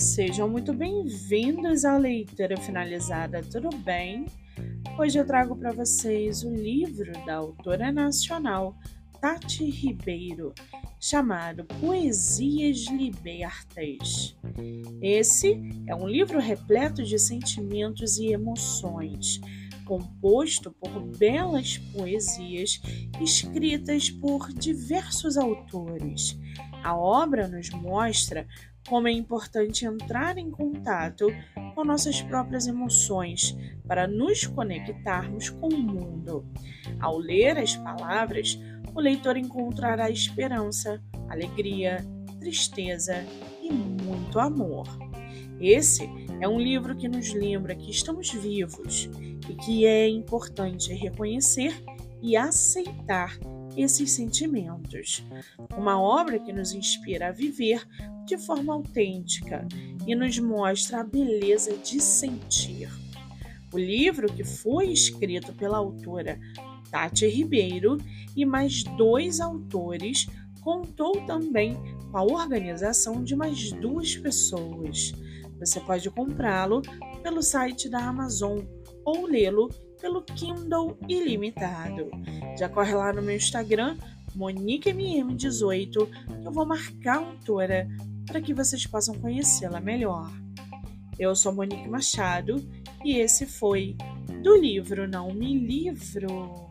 Sejam muito bem-vindos à leitura finalizada, tudo bem? Hoje eu trago para vocês o livro da autora nacional Tati Ribeiro, chamado Poesias Libertas. Esse é um livro repleto de sentimentos e emoções, composto por belas poesias escritas por diversos autores. A obra nos mostra como é importante entrar em contato com nossas próprias emoções para nos conectarmos com o mundo. Ao ler as palavras, o leitor encontrará esperança, alegria, tristeza e muito amor. Esse é um livro que nos lembra que estamos vivos e que é importante reconhecer e aceitar esses sentimentos. Uma obra que nos inspira a viver de forma autêntica e nos mostra a beleza de sentir. O livro, que foi escrito pela autora Tati Ribeiro e mais dois autores, contou também com a organização de mais duas pessoas. Você pode comprá-lo pelo site da Amazon ou lê-lo pelo Kindle Ilimitado. Já corre lá no meu Instagram, MoniqueMM18, que eu vou marcar a autora para que vocês possam conhecê-la melhor. Eu sou Monique Machado e esse foi do livro Não Me Livro.